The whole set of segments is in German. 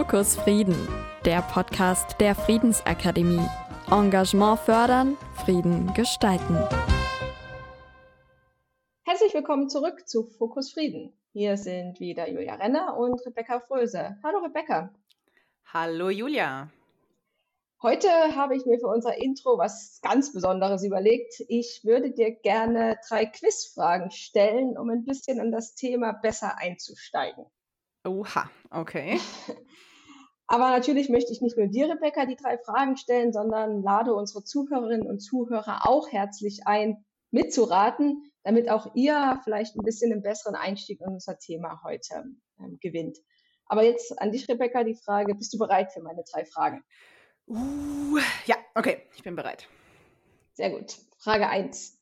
Fokus Frieden, der Podcast der Friedensakademie. Engagement fördern, Frieden gestalten. Herzlich willkommen zurück zu Fokus Frieden. Hier sind wieder Julia Renner und Rebecca Fröse. Hallo Rebecca. Hallo Julia. Heute habe ich mir für unser Intro was ganz Besonderes überlegt. Ich würde dir gerne drei Quizfragen stellen, um ein bisschen in das Thema besser einzusteigen. Oha, okay. Aber natürlich möchte ich nicht nur dir, Rebecca, die drei Fragen stellen, sondern lade unsere Zuhörerinnen und Zuhörer auch herzlich ein, mitzuraten, damit auch ihr vielleicht ein bisschen einen besseren Einstieg in unser Thema heute ähm, gewinnt. Aber jetzt an dich, Rebecca, die Frage, bist du bereit für meine drei Fragen? Uh, ja, okay, ich bin bereit. Sehr gut. Frage 1.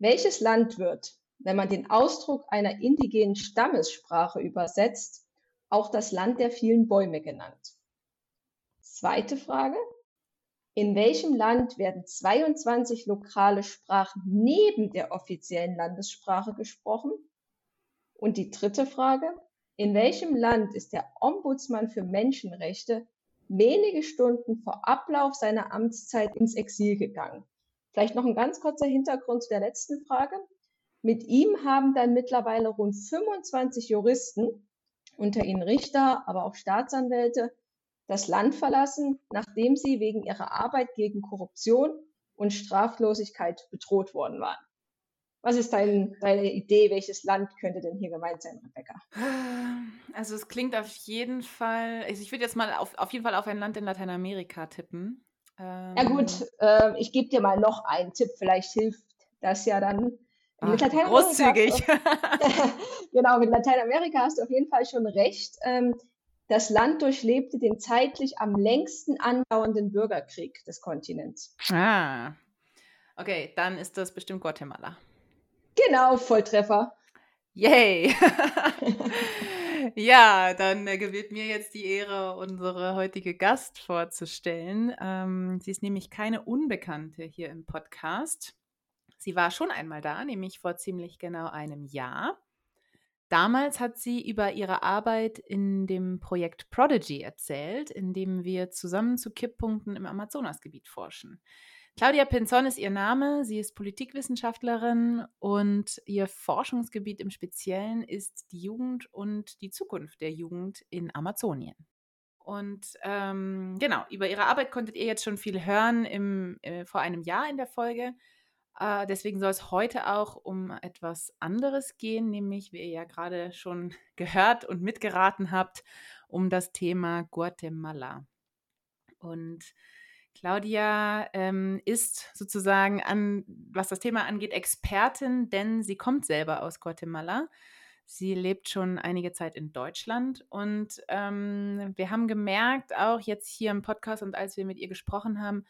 Welches Land wird, wenn man den Ausdruck einer indigenen Stammessprache übersetzt, auch das Land der vielen Bäume genannt. Zweite Frage. In welchem Land werden 22 lokale Sprachen neben der offiziellen Landessprache gesprochen? Und die dritte Frage. In welchem Land ist der Ombudsmann für Menschenrechte wenige Stunden vor Ablauf seiner Amtszeit ins Exil gegangen? Vielleicht noch ein ganz kurzer Hintergrund zu der letzten Frage. Mit ihm haben dann mittlerweile rund 25 Juristen, unter ihnen Richter, aber auch Staatsanwälte, das Land verlassen, nachdem sie wegen ihrer Arbeit gegen Korruption und Straflosigkeit bedroht worden waren. Was ist dein, deine Idee? Welches Land könnte denn hier gemeint sein, Rebecca? Also es klingt auf jeden Fall, also ich würde jetzt mal auf, auf jeden Fall auf ein Land in Lateinamerika tippen. Ähm, ja gut, äh, ich gebe dir mal noch einen Tipp, vielleicht hilft das ja dann. Ach, großzügig. genau, mit Lateinamerika hast du auf jeden Fall schon recht. Ähm, das Land durchlebte den zeitlich am längsten andauernden Bürgerkrieg des Kontinents. Ah, okay, dann ist das bestimmt Guatemala. Genau, Volltreffer. Yay! ja, dann äh, gewährt mir jetzt die Ehre, unsere heutige Gast vorzustellen. Ähm, sie ist nämlich keine Unbekannte hier im Podcast. Sie war schon einmal da, nämlich vor ziemlich genau einem Jahr. Damals hat sie über ihre Arbeit in dem Projekt Prodigy erzählt, in dem wir zusammen zu Kipppunkten im Amazonasgebiet forschen. Claudia Pinzon ist ihr Name, sie ist Politikwissenschaftlerin und ihr Forschungsgebiet im Speziellen ist die Jugend und die Zukunft der Jugend in Amazonien. Und ähm, genau, über ihre Arbeit konntet ihr jetzt schon viel hören im, äh, vor einem Jahr in der Folge. Äh, deswegen soll es heute auch um etwas anderes gehen, nämlich, wie ihr ja gerade schon gehört und mitgeraten habt, um das Thema Guatemala. Und Claudia ähm, ist sozusagen an, was das Thema angeht, Expertin, denn sie kommt selber aus Guatemala. Sie lebt schon einige Zeit in Deutschland und ähm, wir haben gemerkt, auch jetzt hier im Podcast und als wir mit ihr gesprochen haben,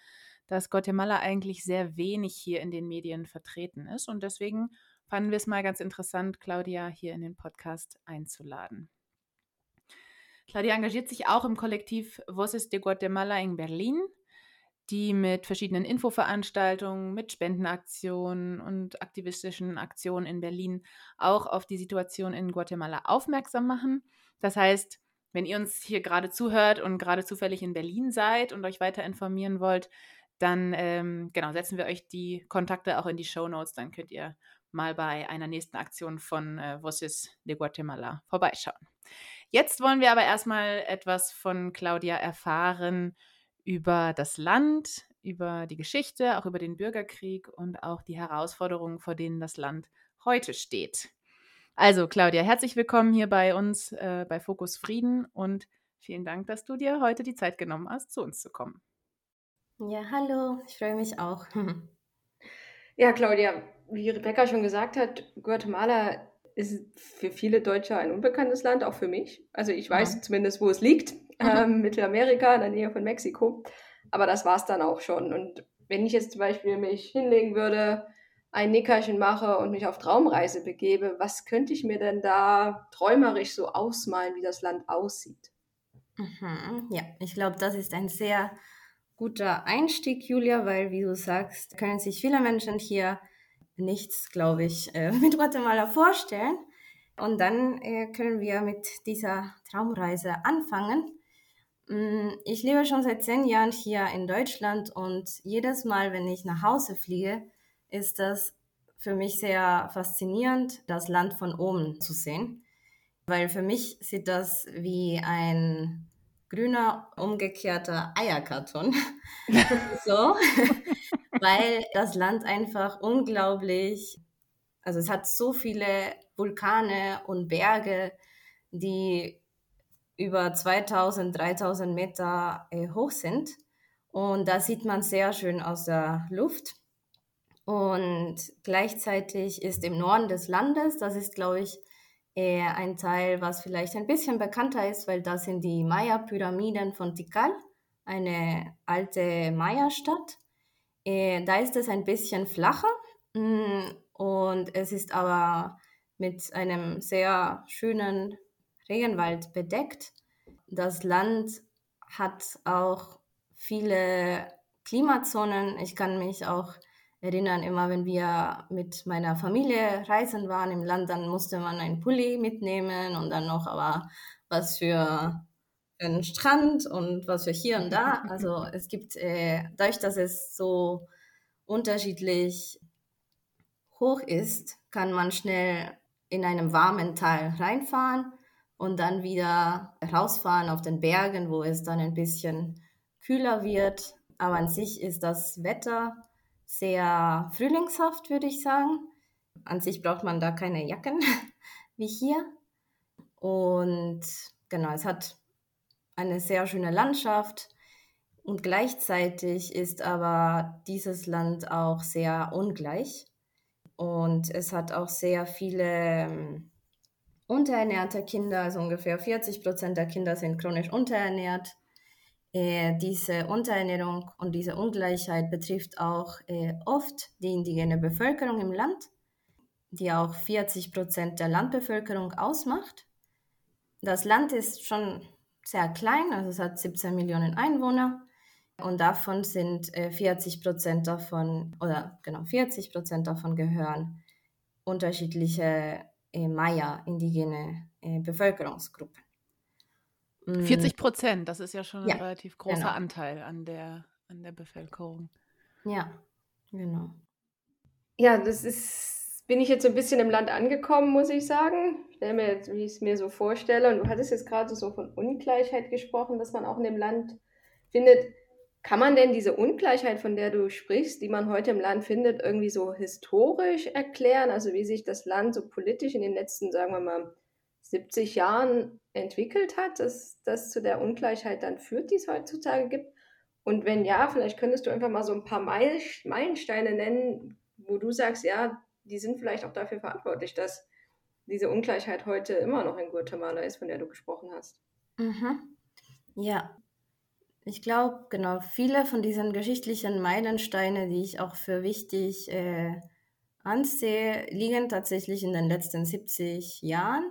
dass Guatemala eigentlich sehr wenig hier in den Medien vertreten ist. Und deswegen fanden wir es mal ganz interessant, Claudia hier in den Podcast einzuladen. Claudia engagiert sich auch im Kollektiv Voces de Guatemala in Berlin, die mit verschiedenen Infoveranstaltungen, mit Spendenaktionen und aktivistischen Aktionen in Berlin auch auf die Situation in Guatemala aufmerksam machen. Das heißt, wenn ihr uns hier gerade zuhört und gerade zufällig in Berlin seid und euch weiter informieren wollt, dann ähm, genau, setzen wir euch die Kontakte auch in die Show Notes. Dann könnt ihr mal bei einer nächsten Aktion von äh, Voces de Guatemala vorbeischauen. Jetzt wollen wir aber erstmal etwas von Claudia erfahren über das Land, über die Geschichte, auch über den Bürgerkrieg und auch die Herausforderungen, vor denen das Land heute steht. Also, Claudia, herzlich willkommen hier bei uns äh, bei Fokus Frieden und vielen Dank, dass du dir heute die Zeit genommen hast, zu uns zu kommen. Ja, hallo, ich freue mich auch. Ja, Claudia, wie Rebecca schon gesagt hat, Guatemala ist für viele Deutsche ein unbekanntes Land, auch für mich. Also ich weiß ja. zumindest, wo es liegt, ähm, Mittelamerika, in der Nähe von Mexiko. Aber das war es dann auch schon. Und wenn ich jetzt zum Beispiel mich hinlegen würde, ein Nickerchen mache und mich auf Traumreise begebe, was könnte ich mir denn da träumerisch so ausmalen, wie das Land aussieht? Mhm, ja, ich glaube, das ist ein sehr guter Einstieg, Julia, weil, wie du sagst, können sich viele Menschen hier nichts, glaube ich, äh, mit Guatemala vorstellen. Und dann äh, können wir mit dieser Traumreise anfangen. Mm, ich lebe schon seit zehn Jahren hier in Deutschland und jedes Mal, wenn ich nach Hause fliege, ist das für mich sehr faszinierend, das Land von oben zu sehen. Weil für mich sieht das wie ein grüner, umgekehrter Eierkarton. so. Weil das Land einfach unglaublich, also es hat so viele Vulkane und Berge, die über 2000, 3000 Meter äh, hoch sind. Und da sieht man sehr schön aus der Luft. Und gleichzeitig ist im Norden des Landes, das ist, glaube ich, ein Teil, was vielleicht ein bisschen bekannter ist, weil das sind die Maya-Pyramiden von Tikal, eine alte Maya-Stadt. Äh, da ist es ein bisschen flacher mm, und es ist aber mit einem sehr schönen Regenwald bedeckt. Das Land hat auch viele Klimazonen. Ich kann mich auch erinnern, immer wenn wir mit meiner Familie reisen waren im Land, dann musste man einen Pulli mitnehmen und dann noch aber was für einen Strand und was für hier und da. Also es gibt, äh, dadurch, dass es so unterschiedlich hoch ist, kann man schnell in einem warmen Teil reinfahren und dann wieder rausfahren auf den Bergen, wo es dann ein bisschen kühler wird. Aber an sich ist das Wetter sehr frühlingshaft, würde ich sagen. An sich braucht man da keine Jacken wie hier. Und genau, es hat eine sehr schöne Landschaft. Und gleichzeitig ist aber dieses Land auch sehr ungleich. Und es hat auch sehr viele ähm, unterernährte Kinder, also ungefähr 40 Prozent der Kinder sind chronisch unterernährt. Äh, diese Unterernährung und diese Ungleichheit betrifft auch äh, oft die indigene Bevölkerung im Land, die auch 40 Prozent der Landbevölkerung ausmacht. Das Land ist schon sehr klein, also es hat 17 Millionen Einwohner und davon sind äh, 40 Prozent davon, oder genau 40 Prozent davon gehören unterschiedliche äh, Maya, indigene äh, Bevölkerungsgruppen. 40 mm. Prozent, das ist ja schon ein ja, relativ großer genau. Anteil an der, an der Bevölkerung. Ja, genau. Ja, das ist, bin ich jetzt so ein bisschen im Land angekommen, muss ich sagen. Ich stelle mir jetzt, wie ich es mir so vorstelle. Und du hattest jetzt gerade so von Ungleichheit gesprochen, dass man auch in dem Land findet. Kann man denn diese Ungleichheit, von der du sprichst, die man heute im Land findet, irgendwie so historisch erklären? Also wie sich das Land so politisch in den letzten, sagen wir mal, 70 Jahren entwickelt hat, dass das zu der Ungleichheit dann führt, die es heutzutage gibt? Und wenn ja, vielleicht könntest du einfach mal so ein paar Meilensteine nennen, wo du sagst, ja, die sind vielleicht auch dafür verantwortlich, dass diese Ungleichheit heute immer noch in Guatemala ist, von der du gesprochen hast. Mhm. Ja, ich glaube, genau, viele von diesen geschichtlichen Meilensteine, die ich auch für wichtig äh, ansehe, liegen tatsächlich in den letzten 70 Jahren.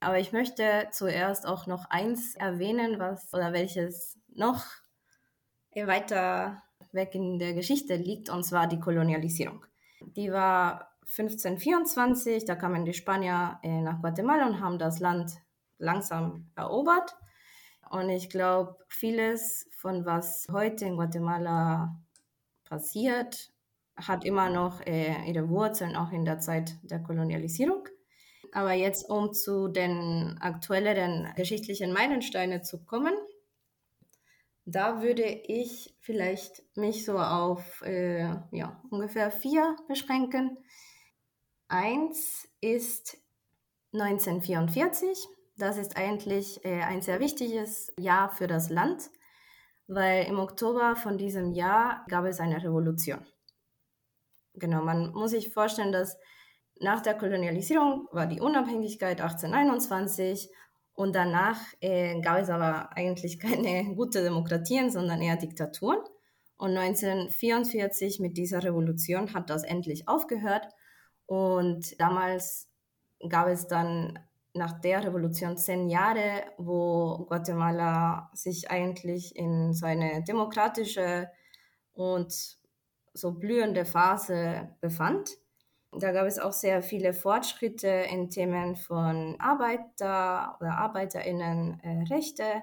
Aber ich möchte zuerst auch noch eins erwähnen, was oder welches noch weiter weg in der Geschichte liegt, und zwar die Kolonialisierung. Die war 1524, da kamen die Spanier äh, nach Guatemala und haben das Land langsam erobert. Und ich glaube, vieles von was heute in Guatemala passiert, hat immer noch äh, ihre Wurzeln auch in der Zeit der Kolonialisierung. Aber jetzt, um zu den aktuelleren geschichtlichen Meilensteinen zu kommen, da würde ich vielleicht mich so auf äh, ja, ungefähr vier beschränken. Eins ist 1944. Das ist eigentlich äh, ein sehr wichtiges Jahr für das Land, weil im Oktober von diesem Jahr gab es eine Revolution. Genau, man muss sich vorstellen, dass nach der Kolonialisierung war die Unabhängigkeit 1821 und danach äh, gab es aber eigentlich keine gute Demokratien, sondern eher Diktaturen. Und 1944 mit dieser Revolution hat das endlich aufgehört. Und damals gab es dann nach der Revolution zehn Jahre, wo Guatemala sich eigentlich in so eine demokratische und so blühende Phase befand. Da gab es auch sehr viele Fortschritte in Themen von Arbeiter oder Arbeiterinnenrechte.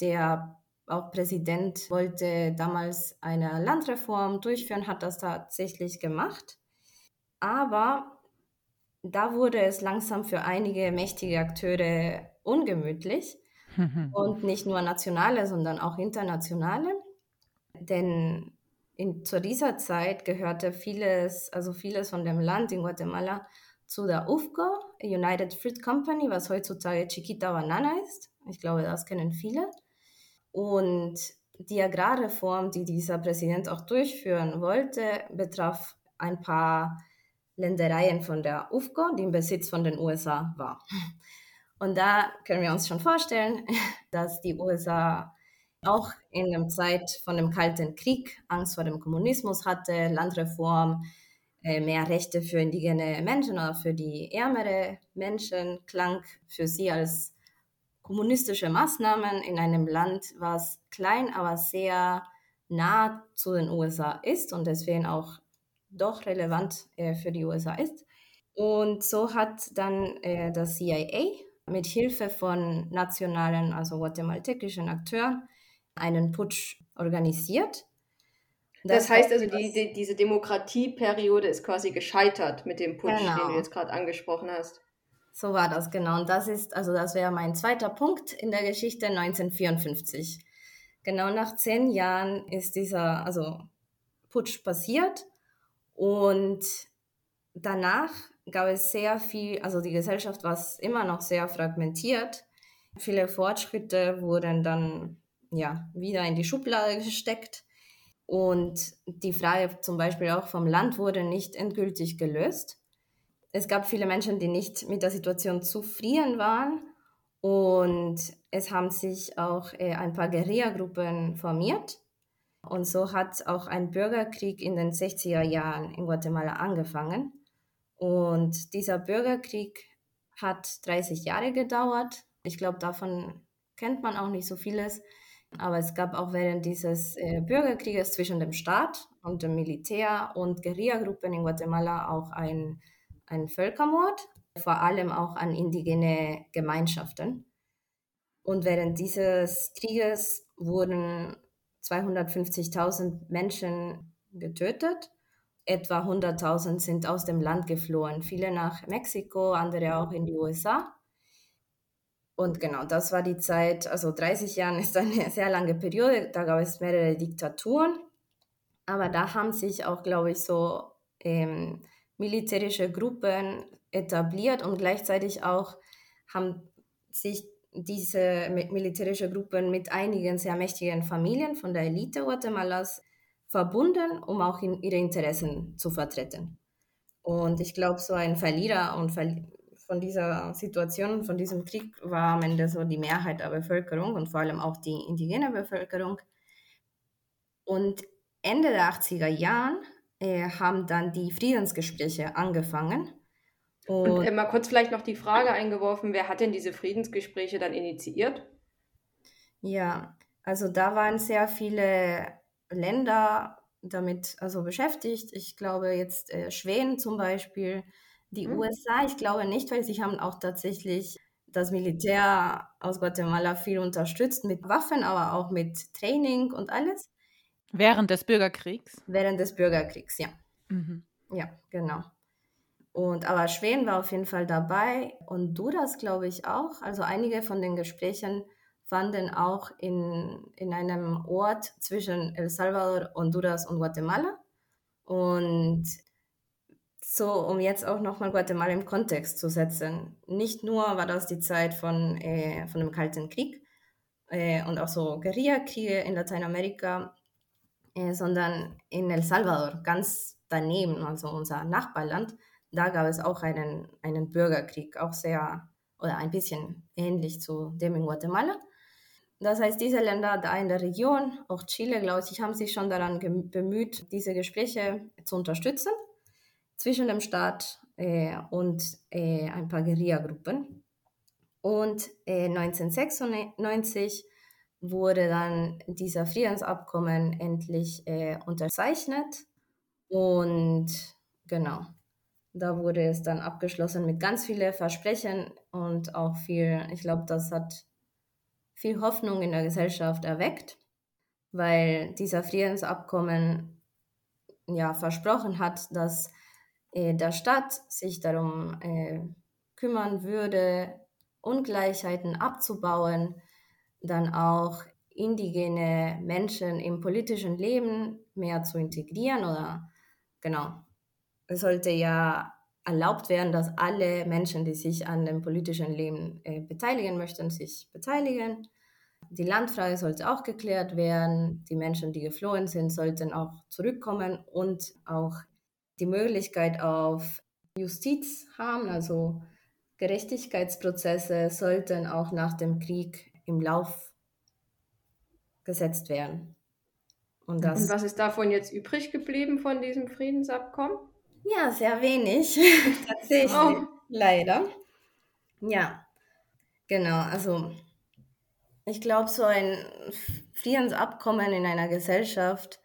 der auch Präsident wollte damals eine Landreform durchführen, hat das tatsächlich gemacht. Aber da wurde es langsam für einige mächtige Akteure ungemütlich und nicht nur nationale, sondern auch internationale. Denn in, zu dieser Zeit gehörte vieles, also vieles von dem Land in Guatemala zu der UFCO, United Fruit Company, was heutzutage Chiquita Banana ist. Ich glaube, das kennen viele. Und die Agrarreform, die dieser Präsident auch durchführen wollte, betraf ein paar Ländereien von der UFCO, die im Besitz von den USA war. Und da können wir uns schon vorstellen, dass die USA auch in der Zeit von dem Kalten Krieg Angst vor dem Kommunismus hatte, Landreform, äh, mehr Rechte für indigene Menschen oder für die ärmere Menschen klang für sie als kommunistische Maßnahmen in einem Land, was klein, aber sehr nah zu den USA ist und deswegen auch doch relevant äh, für die USA ist. Und so hat dann äh, das CIA mit Hilfe von nationalen, also guatemaltekischen Akteuren einen Putsch organisiert. Das, das heißt also, die, die, diese Demokratieperiode ist quasi gescheitert mit dem Putsch, genau. den du jetzt gerade angesprochen hast. So war das, genau. Und das ist, also das wäre mein zweiter Punkt in der Geschichte 1954. Genau nach zehn Jahren ist dieser, also Putsch passiert und danach gab es sehr viel, also die Gesellschaft war immer noch sehr fragmentiert. Viele Fortschritte wurden dann ja wieder in die Schublade gesteckt und die Frage zum Beispiel auch vom Land wurde nicht endgültig gelöst es gab viele Menschen, die nicht mit der Situation zufrieden waren und es haben sich auch äh, ein paar Guerilla-Gruppen formiert. Und so hat auch ein Bürgerkrieg in den 60er Jahren in Guatemala angefangen. Und dieser Bürgerkrieg hat 30 Jahre gedauert. Ich glaube, davon kennt man auch nicht so vieles. Aber es gab auch während dieses äh, Bürgerkrieges zwischen dem Staat und dem Militär und Guerilla-Gruppen in Guatemala auch ein ein Völkermord, vor allem auch an indigene Gemeinschaften. Und während dieses Krieges wurden 250.000 Menschen getötet. Etwa 100.000 sind aus dem Land geflohen, viele nach Mexiko, andere auch in die USA. Und genau, das war die Zeit, also 30 Jahre ist eine sehr lange Periode, da gab es mehrere Diktaturen. Aber da haben sich auch, glaube ich, so ähm, militärische Gruppen etabliert und gleichzeitig auch haben sich diese militärische Gruppen mit einigen sehr mächtigen Familien von der Elite Guatemalas verbunden, um auch ihre Interessen zu vertreten. Und ich glaube, so ein Verlierer und Ver von dieser Situation, von diesem Krieg war am Ende so die Mehrheit der Bevölkerung und vor allem auch die indigene Bevölkerung. Und Ende der 80er Jahren äh, haben dann die Friedensgespräche angefangen. Und, und äh, mal kurz vielleicht noch die Frage eingeworfen, wer hat denn diese Friedensgespräche dann initiiert? Ja, also da waren sehr viele Länder damit also beschäftigt. Ich glaube jetzt äh, Schweden zum Beispiel, die hm. USA, ich glaube nicht, weil sie haben auch tatsächlich das Militär aus Guatemala viel unterstützt mit Waffen, aber auch mit Training und alles. Während des Bürgerkriegs? Während des Bürgerkriegs, ja. Mhm. Ja, genau. Und aber Schweden war auf jeden Fall dabei und Duras, glaube ich, auch. Also einige von den Gesprächen fanden auch in, in einem Ort zwischen El Salvador, Honduras und Guatemala. Und so, um jetzt auch nochmal Guatemala im Kontext zu setzen. Nicht nur war das die Zeit von, äh, von dem Kalten Krieg äh, und auch so Guerillakriege in Lateinamerika, äh, sondern in El Salvador, ganz daneben, also unser Nachbarland, da gab es auch einen, einen Bürgerkrieg, auch sehr oder ein bisschen ähnlich zu dem in Guatemala. Das heißt, diese Länder da in der Region, auch Chile, glaube ich, haben sich schon daran bemüht, diese Gespräche zu unterstützen zwischen dem Staat äh, und äh, ein paar Guerilla-Gruppen. Und äh, 1996 wurde dann dieser Friedensabkommen endlich äh, unterzeichnet. Und genau, da wurde es dann abgeschlossen mit ganz vielen Versprechen und auch viel, ich glaube, das hat viel Hoffnung in der Gesellschaft erweckt, weil dieser Friedensabkommen ja versprochen hat, dass äh, der Staat sich darum äh, kümmern würde, Ungleichheiten abzubauen, dann auch indigene Menschen im politischen Leben mehr zu integrieren oder genau. Es sollte ja erlaubt werden, dass alle Menschen, die sich an dem politischen Leben äh, beteiligen möchten, sich beteiligen. Die Landfrage sollte auch geklärt werden. Die Menschen, die geflohen sind, sollten auch zurückkommen und auch die Möglichkeit auf Justiz haben, also Gerechtigkeitsprozesse sollten auch nach dem Krieg im Lauf gesetzt werden. Und, das, Und was ist davon jetzt übrig geblieben von diesem Friedensabkommen? Ja, sehr wenig. Tatsächlich. Oh. Leider. Ja, genau. Also ich glaube, so ein Friedensabkommen in einer Gesellschaft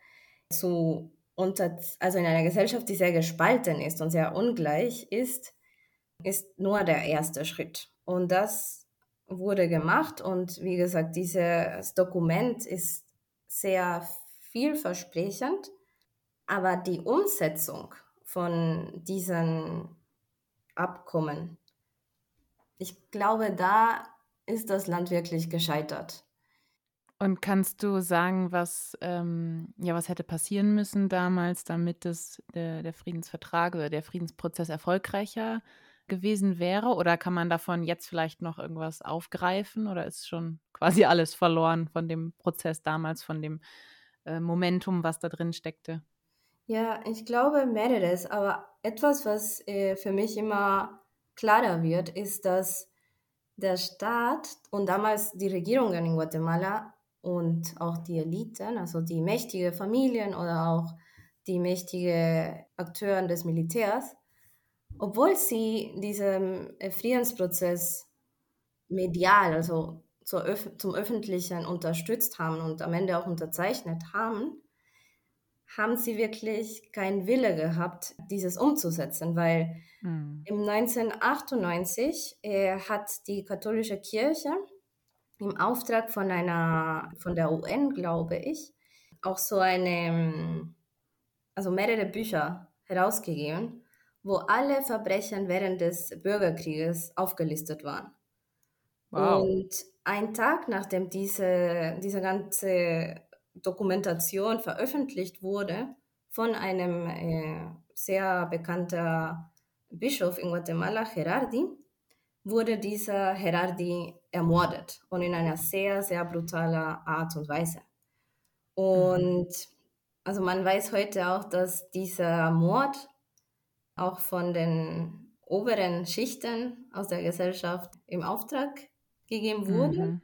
zu unter, also in einer Gesellschaft, die sehr gespalten ist und sehr ungleich ist, ist nur der erste Schritt. Und das wurde gemacht und wie gesagt, dieses Dokument ist sehr vielversprechend, aber die Umsetzung von diesen Abkommen, ich glaube, da ist das Land wirklich gescheitert. Und kannst du sagen, was, ähm, ja, was hätte passieren müssen damals, damit das, der, der Friedensvertrag oder der Friedensprozess erfolgreicher gewesen wäre? Oder kann man davon jetzt vielleicht noch irgendwas aufgreifen? Oder ist schon quasi alles verloren von dem Prozess damals, von dem äh, Momentum, was da drin steckte? Ja, ich glaube mehreres, aber etwas, was äh, für mich immer klarer wird, ist, dass der Staat und damals die Regierungen in Guatemala und auch die Eliten, also die mächtigen Familien oder auch die mächtigen Akteure des Militärs, obwohl sie diesen äh, Friedensprozess medial, also zum Öffentlichen unterstützt haben und am Ende auch unterzeichnet haben, haben sie wirklich keinen Wille gehabt, dieses umzusetzen, weil mhm. im 1998 äh, hat die katholische Kirche im Auftrag von einer, von der UN, glaube ich, auch so eine, also mehrere Bücher herausgegeben, wo alle Verbrechen während des Bürgerkrieges aufgelistet waren. Wow. Und ein Tag nachdem diese, diese ganze Dokumentation veröffentlicht wurde von einem äh, sehr bekannten Bischof in Guatemala, Gerardi, wurde dieser Gerardi ermordet und in einer sehr, sehr brutalen Art und Weise. Und also man weiß heute auch, dass dieser Mord auch von den oberen Schichten aus der Gesellschaft im Auftrag gegeben wurde. Mhm.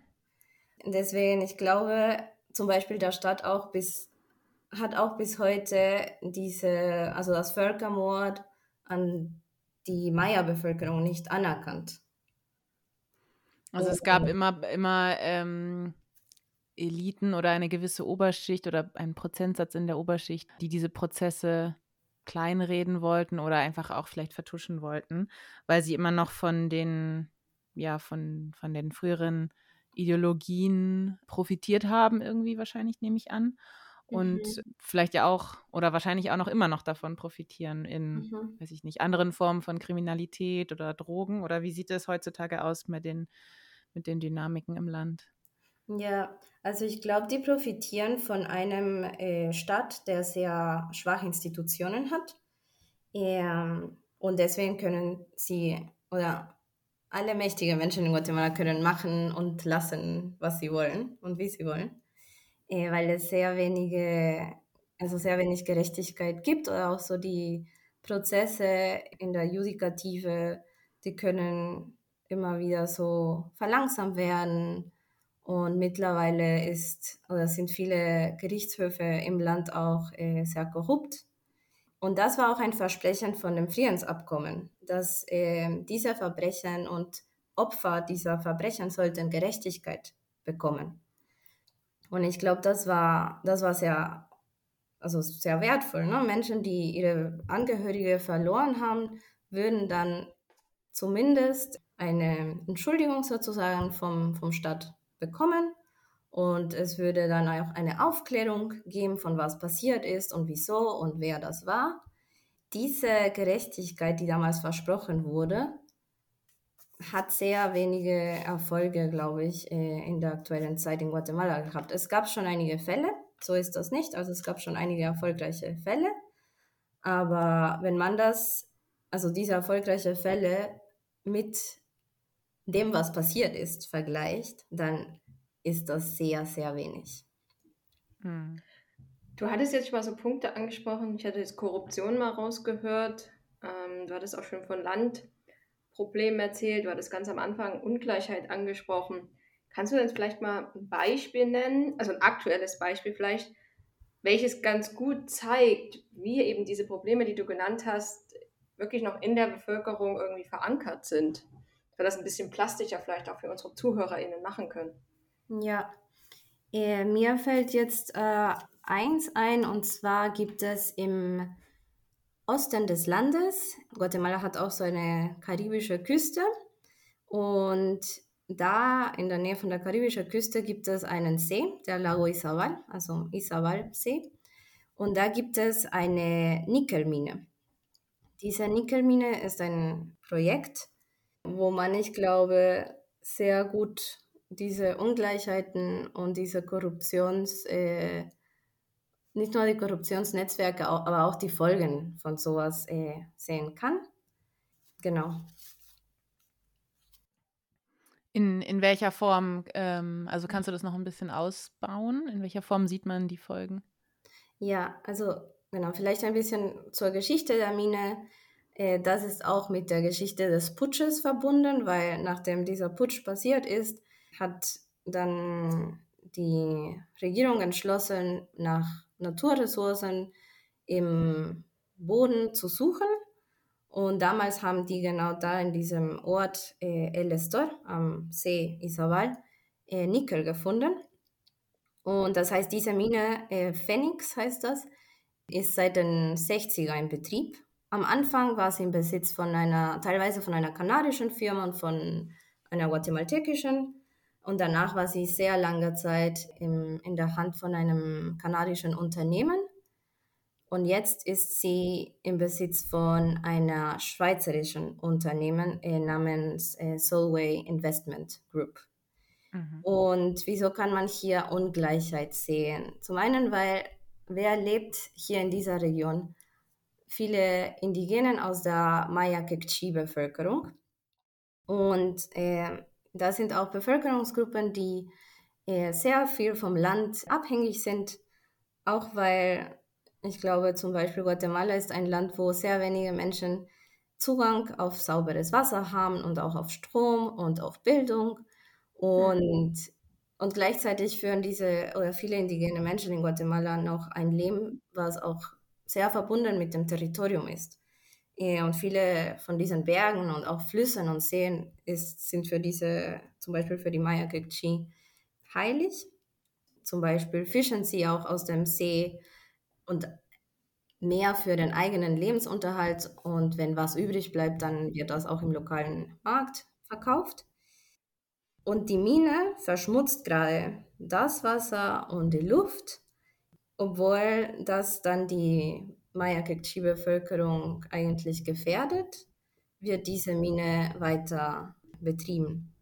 Deswegen, ich glaube, zum Beispiel der Stadt auch bis, hat auch bis heute diese, also das Völkermord an die Maya-Bevölkerung nicht anerkannt. Also es gab immer, immer ähm, Eliten oder eine gewisse Oberschicht oder einen Prozentsatz in der Oberschicht, die diese Prozesse kleinreden wollten oder einfach auch vielleicht vertuschen wollten, weil sie immer noch von den, ja, von, von den früheren Ideologien profitiert haben, irgendwie wahrscheinlich, nehme ich an. Und mhm. vielleicht ja auch oder wahrscheinlich auch noch immer noch davon profitieren in, mhm. weiß ich nicht, anderen Formen von Kriminalität oder Drogen. Oder wie sieht es heutzutage aus mit den, mit den Dynamiken im Land? Ja, also ich glaube, die profitieren von einem äh, Staat, der sehr schwache Institutionen hat. Ähm, und deswegen können sie oder alle mächtigen Menschen in Guatemala können machen und lassen, was sie wollen und wie sie wollen, äh, weil es sehr wenige, also sehr wenig Gerechtigkeit gibt oder auch so die Prozesse in der Judikative, die können immer wieder so verlangsamt werden und mittlerweile ist oder sind viele Gerichtshöfe im Land auch äh, sehr korrupt. Und das war auch ein Versprechen von dem Friedensabkommen, dass äh, diese Verbrechen und Opfer dieser Verbrechen sollten Gerechtigkeit bekommen. Und ich glaube, das war, das war sehr, also sehr wertvoll. Ne? Menschen, die ihre Angehörige verloren haben, würden dann zumindest eine Entschuldigung sozusagen vom, vom Staat bekommen und es würde dann auch eine Aufklärung geben, von was passiert ist und wieso und wer das war. Diese Gerechtigkeit, die damals versprochen wurde, hat sehr wenige Erfolge, glaube ich, äh, in der aktuellen Zeit in Guatemala gehabt. Es gab schon einige Fälle, so ist das nicht. Also es gab schon einige erfolgreiche Fälle. Aber wenn man das, also diese erfolgreichen Fälle mit dem, was passiert ist, vergleicht, dann ist das sehr, sehr wenig. Hm. Du hattest jetzt schon mal so Punkte angesprochen. Ich hatte jetzt Korruption mal rausgehört. Ähm, du hattest auch schon von Landproblemen erzählt. Du hattest ganz am Anfang Ungleichheit angesprochen. Kannst du uns vielleicht mal ein Beispiel nennen, also ein aktuelles Beispiel vielleicht, welches ganz gut zeigt, wie eben diese Probleme, die du genannt hast, wirklich noch in der Bevölkerung irgendwie verankert sind? wir das ein bisschen plastischer vielleicht auch für unsere ZuhörerInnen machen können. Ja, äh, mir fällt jetzt äh, eins ein und zwar gibt es im Osten des Landes, Guatemala hat auch so eine karibische Küste und da in der Nähe von der karibischen Küste gibt es einen See, der Lago Izabal, also Izabal-See. Und da gibt es eine Nickelmine. Diese Nickelmine ist ein Projekt, wo man, ich glaube, sehr gut diese Ungleichheiten und diese Korruptions, äh, nicht nur die Korruptionsnetzwerke, aber auch die Folgen von sowas äh, sehen kann. Genau. In, in welcher Form, ähm, also kannst du das noch ein bisschen ausbauen? In welcher Form sieht man die Folgen? Ja, also genau, vielleicht ein bisschen zur Geschichte der Mine. Äh, das ist auch mit der Geschichte des Putsches verbunden, weil nachdem dieser Putsch passiert ist, hat dann die Regierung entschlossen, nach Naturressourcen im Boden zu suchen. Und damals haben die genau da in diesem Ort äh, El Estor am See Isabal äh, Nickel gefunden. Und das heißt, diese Mine, äh, Phoenix heißt das, ist seit den 60er in Betrieb am Anfang war sie im Besitz von einer, teilweise von einer kanadischen Firma und von einer guatemaltekischen. Und danach war sie sehr lange Zeit im, in der Hand von einem kanadischen Unternehmen. Und jetzt ist sie im Besitz von einer schweizerischen Unternehmen äh, namens äh, Solway Investment Group. Mhm. Und wieso kann man hier Ungleichheit sehen? Zum einen, weil wer lebt hier in dieser Region? viele Indigenen aus der Maya-Kekchi-Bevölkerung. Und äh, das sind auch Bevölkerungsgruppen, die äh, sehr viel vom Land abhängig sind, auch weil ich glaube zum Beispiel Guatemala ist ein Land, wo sehr wenige Menschen Zugang auf sauberes Wasser haben und auch auf Strom und auf Bildung. Und, und gleichzeitig führen diese oder viele indigene Menschen in Guatemala noch ein Leben, was auch sehr verbunden mit dem Territorium ist. Äh, und viele von diesen Bergen und auch Flüssen und Seen ist, sind für diese, zum Beispiel für die Maya Kekchi, heilig. Zum Beispiel fischen sie auch aus dem See und mehr für den eigenen Lebensunterhalt. Und wenn was übrig bleibt, dann wird das auch im lokalen Markt verkauft. Und die Mine verschmutzt gerade das Wasser und die Luft obwohl das dann die Maya-Kekchi-Bevölkerung eigentlich gefährdet, wird diese Mine weiter betrieben.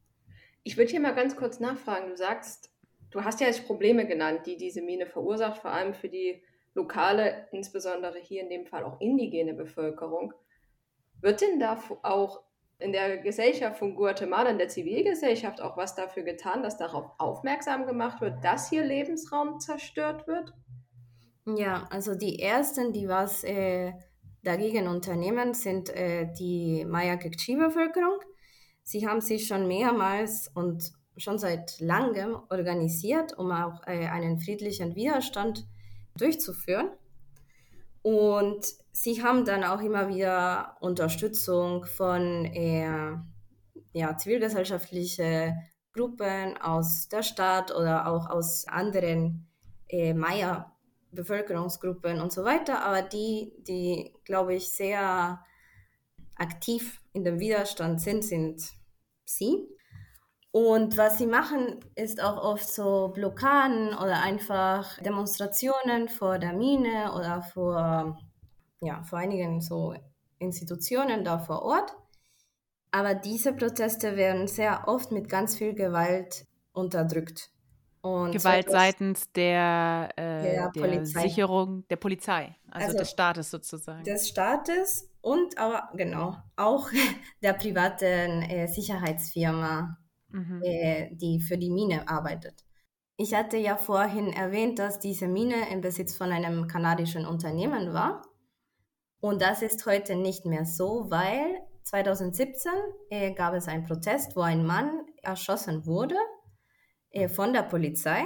Ich würde hier mal ganz kurz nachfragen. Du sagst, du hast ja jetzt Probleme genannt, die diese Mine verursacht, vor allem für die lokale, insbesondere hier in dem Fall auch indigene Bevölkerung. Wird denn da auch in der Gesellschaft von Guatemala, in der Zivilgesellschaft auch was dafür getan, dass darauf aufmerksam gemacht wird, dass hier Lebensraum zerstört wird? Ja, also die ersten, die was äh, dagegen unternehmen, sind äh, die Maya-Kekchi-Bevölkerung. Sie haben sich schon mehrmals und schon seit langem organisiert, um auch äh, einen friedlichen Widerstand durchzuführen. Und sie haben dann auch immer wieder Unterstützung von äh, ja, zivilgesellschaftlichen Gruppen aus der Stadt oder auch aus anderen äh, Maya Bevölkerungsgruppen und so weiter, aber die, die, glaube ich, sehr aktiv in dem Widerstand sind, sind sie. Und was sie machen, ist auch oft so Blockaden oder einfach Demonstrationen vor der Mine oder vor, ja, vor einigen so Institutionen da vor Ort. Aber diese Proteste werden sehr oft mit ganz viel Gewalt unterdrückt. Und Gewalt seitens der, äh, der, der. Sicherung der Polizei, also, also, des Staates sozusagen. Des Staates und aber genau auch der privaten äh, Sicherheitsfirma, mhm. äh, die für die Mine arbeitet. Ich hatte ja vorhin erwähnt, dass diese Mine im Besitz von einem kanadischen Unternehmen war. Und das ist heute nicht mehr so, weil 2017 äh, gab es einen Protest, wo ein Mann erschossen wurde von der Polizei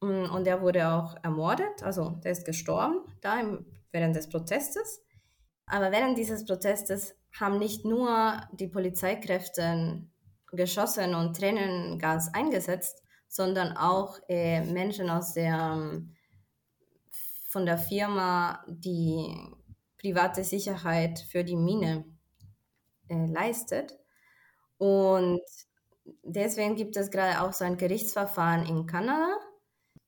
mm, und er wurde auch ermordet, also der ist gestorben da im, während des Protestes. Aber während dieses Protestes haben nicht nur die Polizeikräfte geschossen und Tränengas eingesetzt, sondern auch äh, Menschen aus der von der Firma, die private Sicherheit für die Mine äh, leistet. Und deswegen gibt es gerade auch so ein Gerichtsverfahren in Kanada.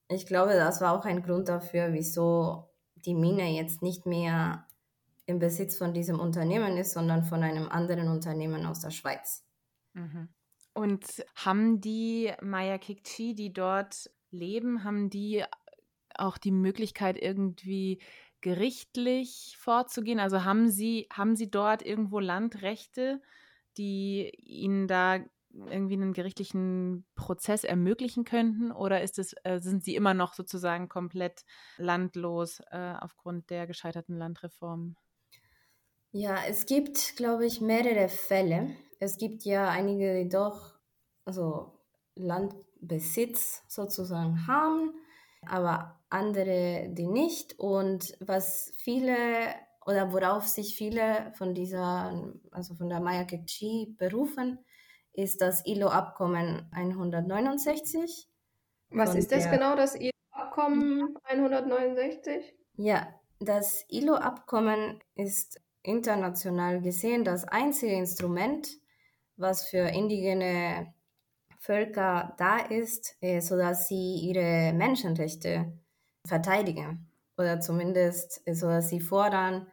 Ich glaube, das war auch ein Grund dafür, wieso die Mine jetzt nicht mehr im Besitz von diesem Unternehmen ist, sondern von einem anderen Unternehmen aus der Schweiz. Mhm. Und haben die Maya Kikchi, die dort leben, haben die auch die Möglichkeit, irgendwie gerichtlich vorzugehen? Also haben Sie, haben Sie dort irgendwo Landrechte, die Ihnen da irgendwie einen gerichtlichen Prozess ermöglichen könnten? Oder ist es, äh, sind Sie immer noch sozusagen komplett landlos äh, aufgrund der gescheiterten Landreform? Ja, es gibt, glaube ich, mehrere Fälle. Es gibt ja einige, die doch also Landbesitz sozusagen haben, aber andere, die nicht. Und was viele oder worauf sich viele von dieser, also von der Maya Kekchi berufen, ist das ILO-Abkommen 169. Was ist das genau, das ILO-Abkommen 169? Ja, das ILO-Abkommen ist international gesehen das einzige Instrument, was für indigene Völker da ist, äh, sodass sie ihre Menschenrechte verteidigen oder zumindest äh, sodass sie fordern,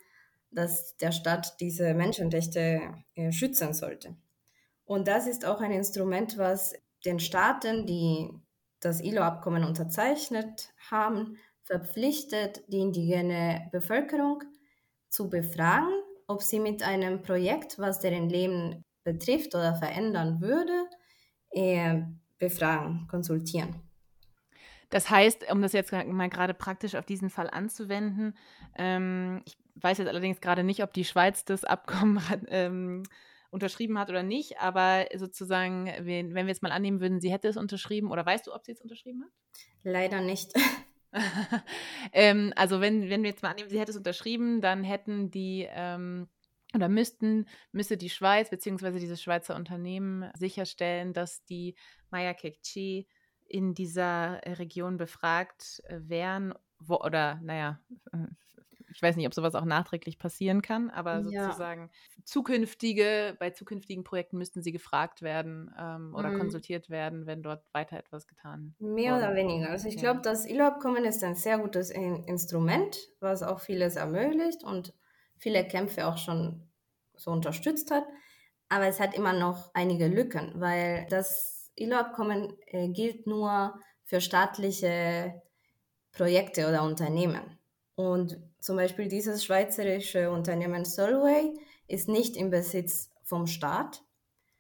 dass der Staat diese Menschenrechte äh, schützen sollte. Und das ist auch ein Instrument, was den Staaten, die das ILO-Abkommen unterzeichnet haben, verpflichtet, die indigene Bevölkerung zu befragen, ob sie mit einem Projekt, was deren Leben betrifft oder verändern würde, äh, befragen, konsultieren. Das heißt, um das jetzt mal gerade praktisch auf diesen Fall anzuwenden, ähm, ich weiß jetzt allerdings gerade nicht, ob die Schweiz das Abkommen ähm, unterschrieben hat oder nicht, aber sozusagen, wenn, wenn wir jetzt mal annehmen würden, sie hätte es unterschrieben, oder weißt du, ob sie es unterschrieben hat? Leider nicht. ähm, also wenn, wenn wir jetzt mal annehmen, sie hätte es unterschrieben, dann hätten die ähm, oder müssten, müsste die Schweiz bzw. dieses Schweizer Unternehmen sicherstellen, dass die Maya Kekchi in dieser Region befragt äh, wären, wo, oder naja, ich weiß nicht, ob sowas auch nachträglich passieren kann, aber ja. sozusagen zukünftige, bei zukünftigen Projekten müssten sie gefragt werden ähm, oder mhm. konsultiert werden, wenn dort weiter etwas getan wird. Mehr oder weniger. Also ich ja. glaube, das ILO-Abkommen ist ein sehr gutes in Instrument, was auch vieles ermöglicht und viele Kämpfe auch schon so unterstützt hat. Aber es hat immer noch einige Lücken, weil das ILO-Abkommen äh, gilt nur für staatliche Projekte oder Unternehmen. Und zum Beispiel dieses schweizerische Unternehmen Solway ist nicht im Besitz vom Staat.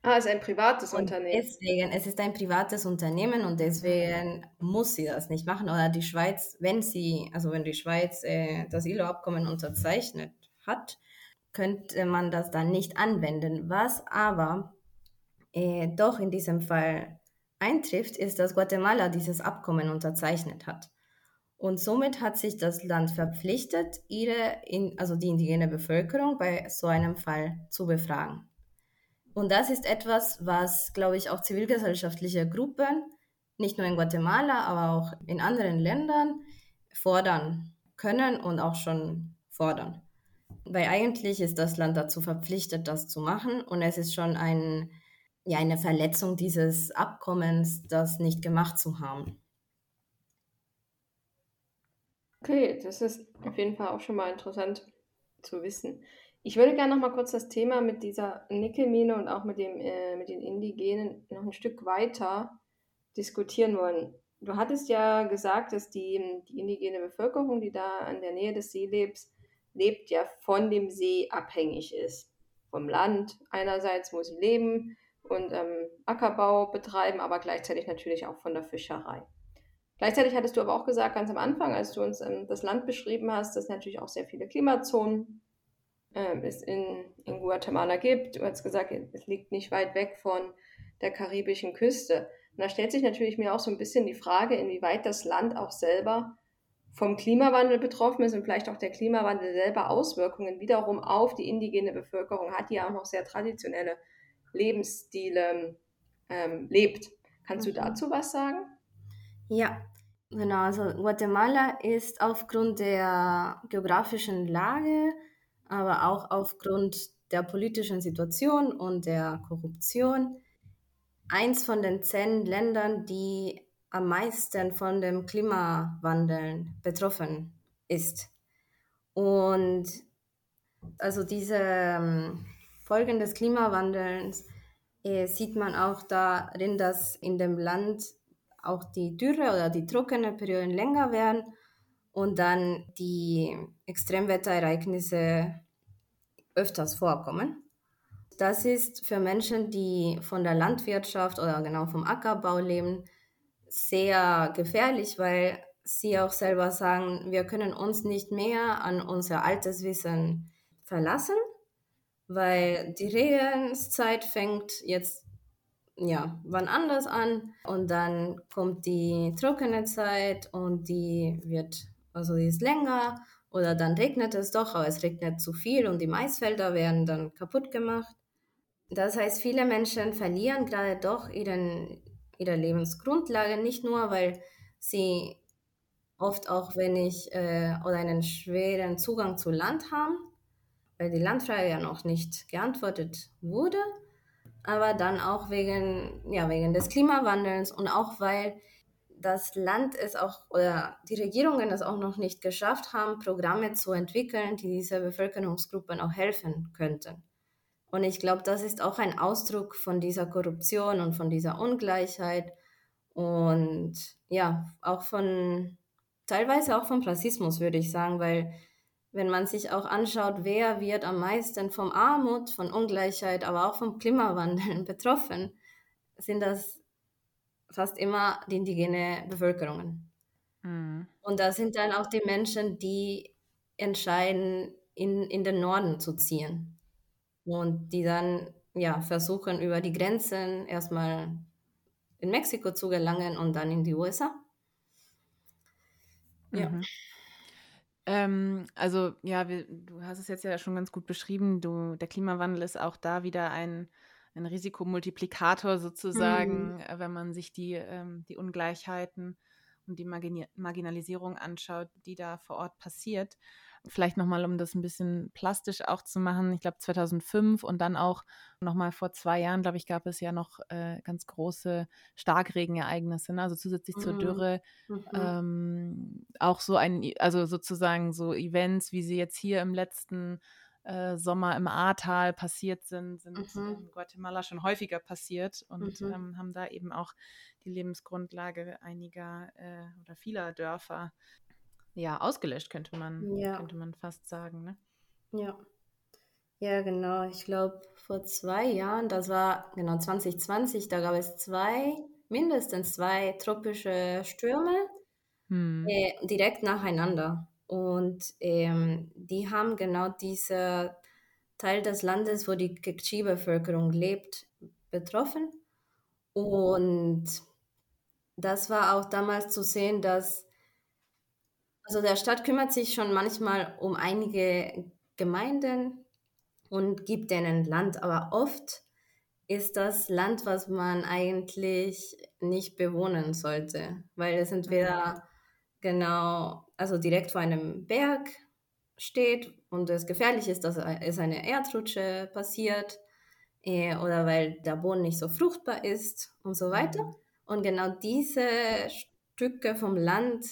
Ah, es ist ein privates und Unternehmen. Deswegen, es ist ein privates Unternehmen und deswegen muss sie das nicht machen. Oder die Schweiz, wenn sie, also wenn die Schweiz äh, das ILO-Abkommen unterzeichnet hat, könnte man das dann nicht anwenden. Was aber äh, doch in diesem Fall eintrifft, ist, dass Guatemala dieses Abkommen unterzeichnet hat. Und somit hat sich das Land verpflichtet, ihre, in, also die indigene Bevölkerung bei so einem Fall zu befragen. Und das ist etwas, was, glaube ich, auch zivilgesellschaftliche Gruppen, nicht nur in Guatemala, aber auch in anderen Ländern, fordern können und auch schon fordern. Weil eigentlich ist das Land dazu verpflichtet, das zu machen. Und es ist schon ein ja eine Verletzung dieses Abkommens, das nicht gemacht zu haben. Okay, das ist auf jeden Fall auch schon mal interessant zu wissen. Ich würde gerne noch mal kurz das Thema mit dieser Nickelmine und auch mit, dem, äh, mit den Indigenen noch ein Stück weiter diskutieren wollen. Du hattest ja gesagt, dass die, die indigene Bevölkerung, die da an der Nähe des Seelebs lebt, ja von dem See abhängig ist. Vom Land einerseits, wo sie leben und ähm, Ackerbau betreiben, aber gleichzeitig natürlich auch von der Fischerei. Gleichzeitig hattest du aber auch gesagt, ganz am Anfang, als du uns ähm, das Land beschrieben hast, dass es natürlich auch sehr viele Klimazonen äh, es in, in Guatemala gibt. Du hast gesagt, es liegt nicht weit weg von der karibischen Küste. Und da stellt sich natürlich mir auch so ein bisschen die Frage, inwieweit das Land auch selber vom Klimawandel betroffen ist und vielleicht auch der Klimawandel selber Auswirkungen wiederum auf die indigene Bevölkerung hat, die ja auch noch sehr traditionelle Lebensstile ähm, lebt. Kannst mhm. du dazu was sagen? Ja, genau. Also Guatemala ist aufgrund der geografischen Lage, aber auch aufgrund der politischen Situation und der Korruption eins von den zehn Ländern, die am meisten von dem Klimawandel betroffen ist. Und also diese ähm, Folgen des Klimawandels äh, sieht man auch darin, dass in dem Land auch die Dürre oder die trockene Perioden länger werden und dann die Extremwetterereignisse öfters vorkommen. Das ist für Menschen, die von der Landwirtschaft oder genau vom Ackerbau leben, sehr gefährlich, weil sie auch selber sagen, wir können uns nicht mehr an unser altes Wissen verlassen, weil die Regenszeit fängt jetzt ja, wann anders an und dann kommt die trockene Zeit und die wird, also die ist länger oder dann regnet es doch, aber es regnet zu viel und die Maisfelder werden dann kaputt gemacht. Das heißt, viele Menschen verlieren gerade doch ihren, ihre Lebensgrundlage, nicht nur, weil sie oft auch wenig äh, oder einen schweren Zugang zu Land haben, weil die Landfrage ja noch nicht geantwortet wurde, aber dann auch wegen, ja, wegen des Klimawandels und auch weil das Land es auch oder die Regierungen es auch noch nicht geschafft haben, Programme zu entwickeln, die dieser Bevölkerungsgruppen auch helfen könnten. Und ich glaube, das ist auch ein Ausdruck von dieser Korruption und von dieser Ungleichheit und ja, auch von, teilweise auch vom Rassismus, würde ich sagen, weil wenn man sich auch anschaut, wer wird am meisten vom Armut, von Ungleichheit, aber auch vom Klimawandel betroffen, sind das fast immer die indigene Bevölkerungen. Mhm. Und da sind dann auch die Menschen, die entscheiden, in, in den Norden zu ziehen und die dann ja versuchen über die Grenzen erstmal in Mexiko zu gelangen und dann in die USA. Ja. Mhm. Ähm, also ja, wir, du hast es jetzt ja schon ganz gut beschrieben. Du, der Klimawandel ist auch da wieder ein, ein Risikomultiplikator sozusagen, mhm. wenn man sich die, ähm, die Ungleichheiten und die Margin Marginalisierung anschaut, die da vor Ort passiert. Vielleicht nochmal, um das ein bisschen plastisch auch zu machen. Ich glaube 2005 und dann auch nochmal vor zwei Jahren, glaube ich, gab es ja noch äh, ganz große Starkregenereignisse. Ne? Also zusätzlich mhm. zur Dürre mhm. ähm, auch so ein, also sozusagen so Events, wie sie jetzt hier im letzten äh, Sommer im Ahrtal passiert sind, sind mhm. in Guatemala schon häufiger passiert und mhm. ähm, haben da eben auch die Lebensgrundlage einiger äh, oder vieler Dörfer ja, ausgelöscht, könnte man, ja. könnte man fast sagen. Ne? Ja. Ja, genau. Ich glaube, vor zwei Jahren, das war genau 2020, da gab es zwei, mindestens zwei tropische Stürme hm. äh, direkt nacheinander. Und ähm, die haben genau diese Teil des Landes, wo die Kekchi-Bevölkerung lebt, betroffen. Und das war auch damals zu sehen, dass also der Staat kümmert sich schon manchmal um einige Gemeinden und gibt denen Land, aber oft ist das Land, was man eigentlich nicht bewohnen sollte, weil es entweder mhm. genau, also direkt vor einem Berg steht und es gefährlich ist, dass es eine Erdrutsche passiert. äh, oder weil der Boden nicht so fruchtbar ist und so weiter. Mhm. Und genau diese Stücke vom Land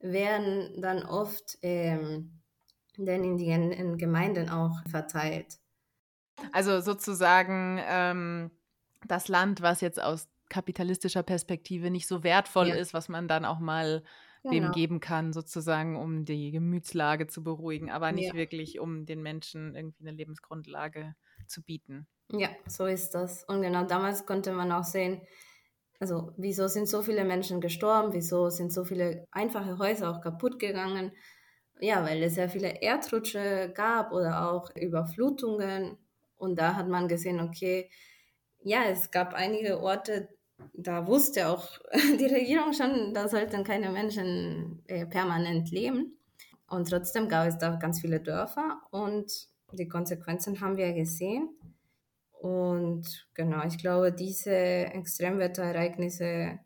werden dann oft ähm, den indigenen Gemeinden auch verteilt. Also sozusagen ähm, das Land, was jetzt aus kapitalistischer Perspektive nicht so wertvoll ja. ist, was man dann auch mal genau. wem geben kann, sozusagen, um die Gemütslage zu beruhigen, aber nicht ja. wirklich, um den Menschen irgendwie eine Lebensgrundlage zu bieten. Ja, so ist das. Und genau damals konnte man auch sehen, also wieso sind so viele Menschen gestorben, wieso sind so viele einfache Häuser auch kaputt gegangen. Ja, weil es sehr viele Erdrutsche gab oder auch Überflutungen. Und da hat man gesehen, okay, ja, es gab einige Orte, da wusste auch die Regierung schon, da sollten keine Menschen äh, permanent leben. Und trotzdem gab es da ganz viele Dörfer und die Konsequenzen haben wir gesehen. Und genau, ich glaube, diese Extremwetterereignisse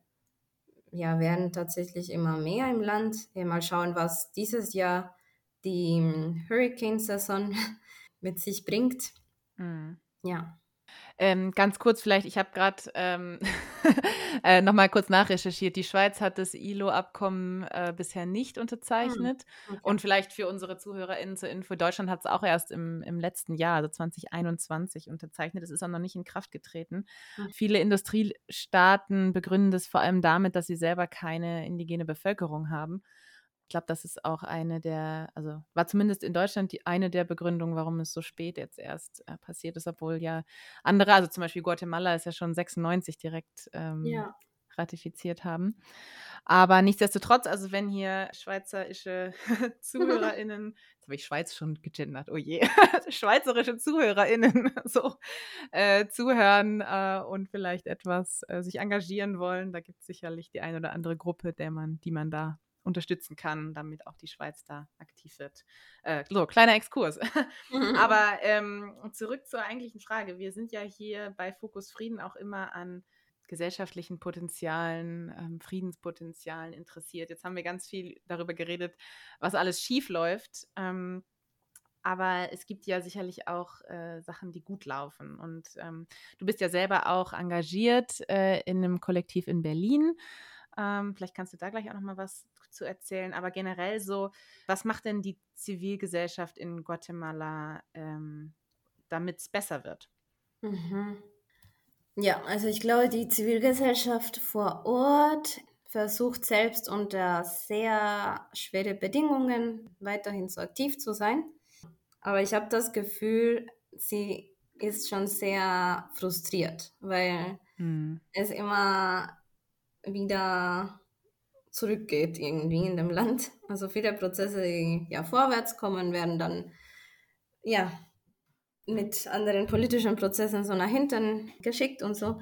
ja, werden tatsächlich immer mehr im Land. Mal schauen, was dieses Jahr die Hurricane-Saison mit sich bringt. Mhm. Ja. Ähm, ganz kurz vielleicht, ich habe gerade ähm, äh, nochmal kurz nachrecherchiert. Die Schweiz hat das ILO-Abkommen äh, bisher nicht unterzeichnet. Hm, okay. Und vielleicht für unsere ZuhörerInnen zur Info, Deutschland hat es auch erst im, im letzten Jahr, also 2021, unterzeichnet. Es ist auch noch nicht in Kraft getreten. Mhm. Viele Industriestaaten begründen das vor allem damit, dass sie selber keine indigene Bevölkerung haben. Ich glaube, das ist auch eine der, also war zumindest in Deutschland die eine der Begründungen, warum es so spät jetzt erst äh, passiert ist, obwohl ja andere, also zum Beispiel Guatemala ist ja schon 96 direkt ähm, ja. ratifiziert haben. Aber nichtsdestotrotz, also wenn hier schweizerische ZuhörerInnen, jetzt habe ich Schweiz schon gegendert, oh je, schweizerische ZuhörerInnen so äh, zuhören äh, und vielleicht etwas äh, sich engagieren wollen, da gibt es sicherlich die eine oder andere Gruppe, der man, die man da unterstützen kann, damit auch die Schweiz da aktiv wird. Äh, so, kleiner Exkurs. Mhm. Aber ähm, zurück zur eigentlichen Frage. Wir sind ja hier bei Fokus Frieden auch immer an gesellschaftlichen Potenzialen, ähm, Friedenspotenzialen interessiert. Jetzt haben wir ganz viel darüber geredet, was alles schief läuft. Ähm, aber es gibt ja sicherlich auch äh, Sachen, die gut laufen. Und ähm, du bist ja selber auch engagiert äh, in einem Kollektiv in Berlin. Ähm, vielleicht kannst du da gleich auch noch mal was zu erzählen. Aber generell so, was macht denn die Zivilgesellschaft in Guatemala, ähm, damit es besser wird? Mhm. Ja, also ich glaube, die Zivilgesellschaft vor Ort versucht selbst unter sehr schwere Bedingungen weiterhin so aktiv zu sein. Aber ich habe das Gefühl, sie ist schon sehr frustriert, weil hm. es immer wieder zurückgeht irgendwie in dem Land. Also viele Prozesse, die ja vorwärts kommen, werden dann ja mit anderen politischen Prozessen so nach hinten geschickt und so.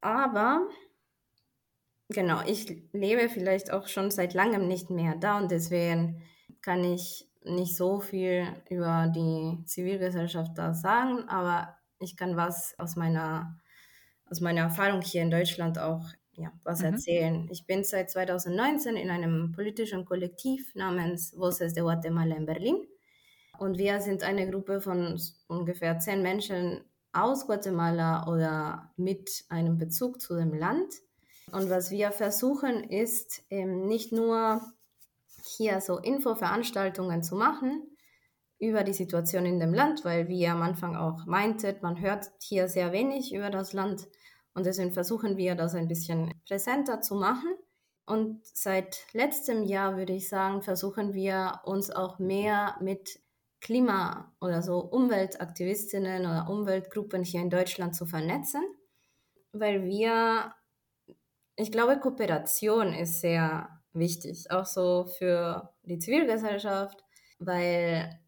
Aber genau, ich lebe vielleicht auch schon seit langem nicht mehr da und deswegen kann ich nicht so viel über die Zivilgesellschaft da sagen, aber ich kann was aus meiner, aus meiner Erfahrung hier in Deutschland auch ja, was mhm. erzählen. Ich bin seit 2019 in einem politischen Kollektiv namens Voces de Guatemala in Berlin. Und wir sind eine Gruppe von ungefähr zehn Menschen aus Guatemala oder mit einem Bezug zu dem Land. Und was wir versuchen, ist eben nicht nur hier so Infoveranstaltungen zu machen über die Situation in dem Land, weil wie ihr am Anfang auch meintet, man hört hier sehr wenig über das Land und deswegen versuchen wir das ein bisschen präsenter zu machen. Und seit letztem Jahr würde ich sagen, versuchen wir uns auch mehr mit Klima- oder so Umweltaktivistinnen oder Umweltgruppen hier in Deutschland zu vernetzen, weil wir, ich glaube, Kooperation ist sehr wichtig, auch so für die Zivilgesellschaft, weil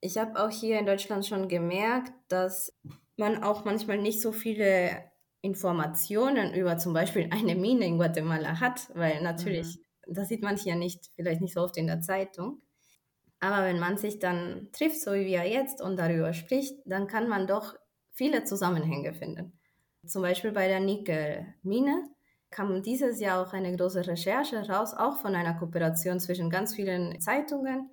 ich habe auch hier in Deutschland schon gemerkt, dass man auch manchmal nicht so viele Informationen über zum Beispiel eine Mine in Guatemala hat, weil natürlich, mhm. das sieht man hier nicht, vielleicht nicht so oft in der Zeitung. Aber wenn man sich dann trifft, so wie wir jetzt, und darüber spricht, dann kann man doch viele Zusammenhänge finden. Zum Beispiel bei der Nickel-Mine kam dieses Jahr auch eine große Recherche raus, auch von einer Kooperation zwischen ganz vielen Zeitungen.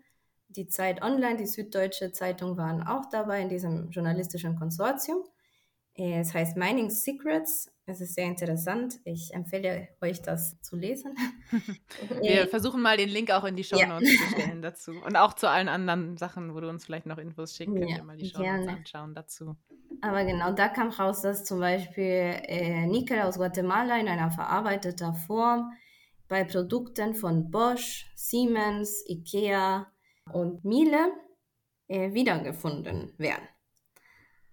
Die Zeit Online, die Süddeutsche Zeitung waren auch dabei in diesem journalistischen Konsortium. Äh, es heißt Mining Secrets. Es ist sehr interessant. Ich empfehle euch, das zu lesen. Wir äh, versuchen mal den Link auch in die Show Notes ja. zu stellen dazu. Und auch zu allen anderen Sachen, wo du uns vielleicht noch Infos schicken könnt, ja, mal die Show Notes anschauen dazu. Aber genau, da kam raus, dass zum Beispiel äh, Nickel aus Guatemala in einer verarbeiteten Form bei Produkten von Bosch, Siemens, Ikea und Miele äh, wiedergefunden werden.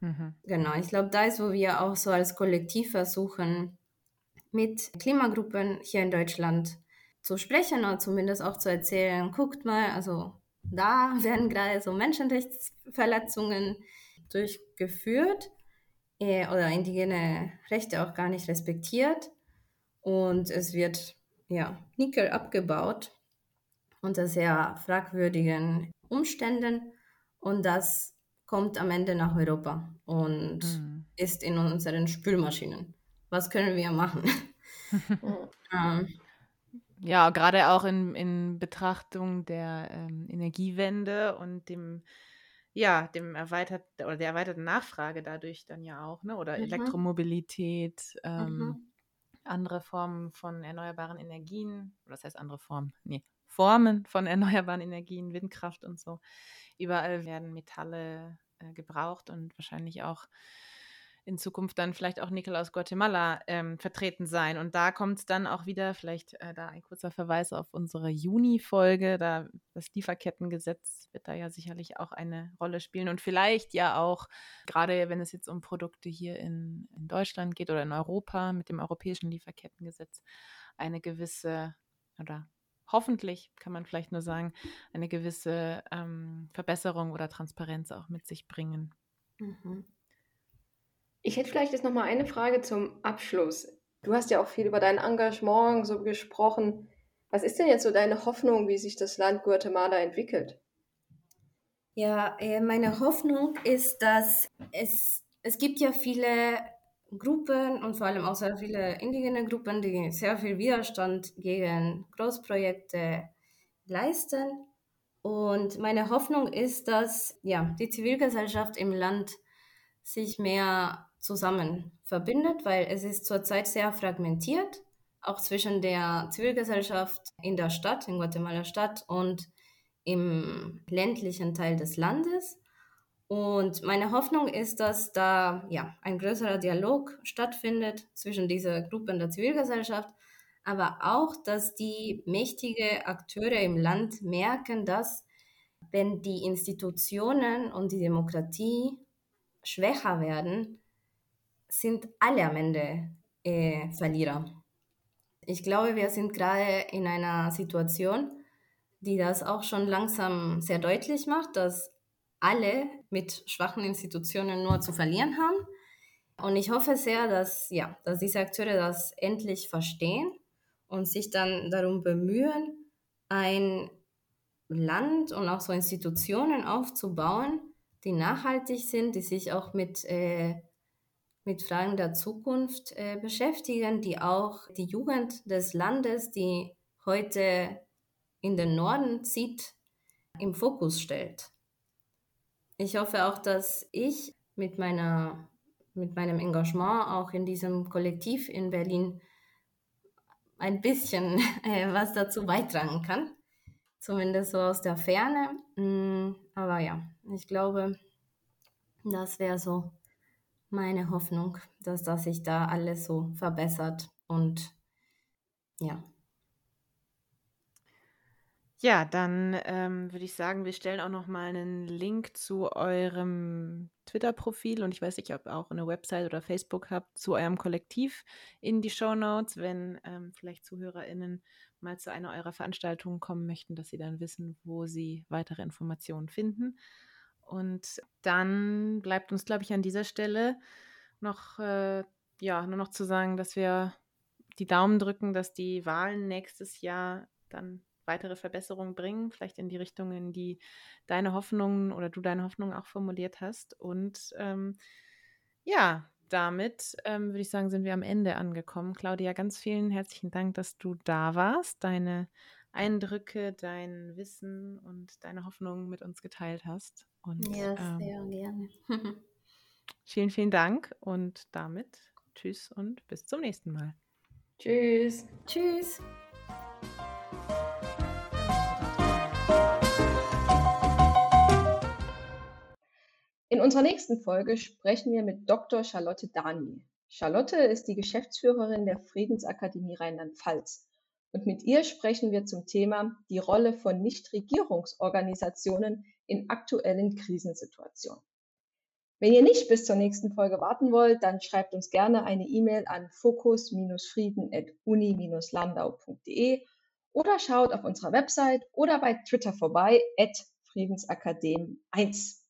Mhm. Genau, ich glaube, da ist, wo wir auch so als Kollektiv versuchen, mit Klimagruppen hier in Deutschland zu sprechen oder zumindest auch zu erzählen, guckt mal, also da werden gerade so Menschenrechtsverletzungen durchgeführt äh, oder indigene Rechte auch gar nicht respektiert und es wird ja Nickel abgebaut unter sehr fragwürdigen Umständen und das kommt am Ende nach Europa und mhm. ist in unseren Spülmaschinen. Was können wir machen? ähm, ja, gerade auch in, in Betrachtung der ähm, Energiewende und dem, ja, dem erweitert oder der erweiterten Nachfrage dadurch dann ja auch, ne? Oder mhm. Elektromobilität, ähm, mhm. andere Formen von erneuerbaren Energien, oder das heißt andere Formen, nee, Formen von erneuerbaren Energien, Windkraft und so. Überall werden Metalle äh, gebraucht und wahrscheinlich auch in Zukunft dann vielleicht auch Nickel aus Guatemala ähm, vertreten sein. Und da kommt dann auch wieder, vielleicht äh, da ein kurzer Verweis auf unsere Juni-Folge, da das Lieferkettengesetz wird da ja sicherlich auch eine Rolle spielen und vielleicht ja auch, gerade wenn es jetzt um Produkte hier in, in Deutschland geht oder in Europa mit dem europäischen Lieferkettengesetz, eine gewisse oder hoffentlich, kann man vielleicht nur sagen, eine gewisse ähm, Verbesserung oder Transparenz auch mit sich bringen. Mhm. Ich hätte vielleicht jetzt noch mal eine Frage zum Abschluss. Du hast ja auch viel über dein Engagement so gesprochen. Was ist denn jetzt so deine Hoffnung, wie sich das Land Guatemala entwickelt? Ja, äh, meine Hoffnung ist, dass es, es gibt ja viele Gruppen und vor allem auch sehr viele indigene Gruppen, die sehr viel Widerstand gegen Großprojekte leisten. Und meine Hoffnung ist, dass ja, die Zivilgesellschaft im Land sich mehr zusammen verbindet, weil es ist zurzeit sehr fragmentiert, auch zwischen der Zivilgesellschaft in der Stadt, in Guatemala Stadt und im ländlichen Teil des Landes. Und meine Hoffnung ist, dass da ja, ein größerer Dialog stattfindet zwischen dieser Gruppe der Zivilgesellschaft, aber auch, dass die mächtigen Akteure im Land merken, dass wenn die Institutionen und die Demokratie schwächer werden, sind alle am Ende äh, Verlierer. Ich glaube, wir sind gerade in einer Situation, die das auch schon langsam sehr deutlich macht, dass alle mit schwachen Institutionen nur zu verlieren haben. Und ich hoffe sehr, dass, ja, dass diese Akteure das endlich verstehen und sich dann darum bemühen, ein Land und auch so Institutionen aufzubauen, die nachhaltig sind, die sich auch mit, äh, mit Fragen der Zukunft äh, beschäftigen, die auch die Jugend des Landes, die heute in den Norden zieht, im Fokus stellt. Ich hoffe auch, dass ich mit, meiner, mit meinem Engagement auch in diesem Kollektiv in Berlin ein bisschen äh, was dazu beitragen kann. Zumindest so aus der Ferne. Mm, aber ja, ich glaube, das wäre so meine Hoffnung, dass das sich da alles so verbessert und ja, ja, dann ähm, würde ich sagen, wir stellen auch noch mal einen Link zu eurem Twitter-Profil und ich weiß nicht, ob ihr auch eine Website oder Facebook habt, zu eurem Kollektiv in die Show Notes, wenn ähm, vielleicht ZuhörerInnen mal zu einer eurer Veranstaltungen kommen möchten, dass sie dann wissen, wo sie weitere Informationen finden. Und dann bleibt uns, glaube ich, an dieser Stelle noch, äh, ja, nur noch zu sagen, dass wir die Daumen drücken, dass die Wahlen nächstes Jahr dann weitere Verbesserungen bringen, vielleicht in die Richtung, in die deine Hoffnungen oder du deine Hoffnungen auch formuliert hast. Und ähm, ja, damit ähm, würde ich sagen, sind wir am Ende angekommen. Claudia, ganz vielen herzlichen Dank, dass du da warst, deine Eindrücke, dein Wissen und deine Hoffnungen mit uns geteilt hast. Und, ja, ähm, sehr ähm, gerne. Vielen, vielen Dank und damit tschüss und bis zum nächsten Mal. Tschüss. Tschüss. In unserer nächsten Folge sprechen wir mit Dr. Charlotte Dani. Charlotte ist die Geschäftsführerin der Friedensakademie Rheinland-Pfalz. Und mit ihr sprechen wir zum Thema die Rolle von Nichtregierungsorganisationen in aktuellen Krisensituationen. Wenn ihr nicht bis zur nächsten Folge warten wollt, dann schreibt uns gerne eine E-Mail an fokus-frieden.uni-landau.de oder schaut auf unserer Website oder bei Twitter vorbei at friedensakadem1.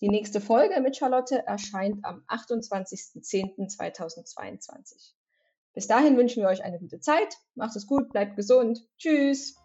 Die nächste Folge mit Charlotte erscheint am 28.10.2022. Bis dahin wünschen wir euch eine gute Zeit. Macht es gut, bleibt gesund. Tschüss.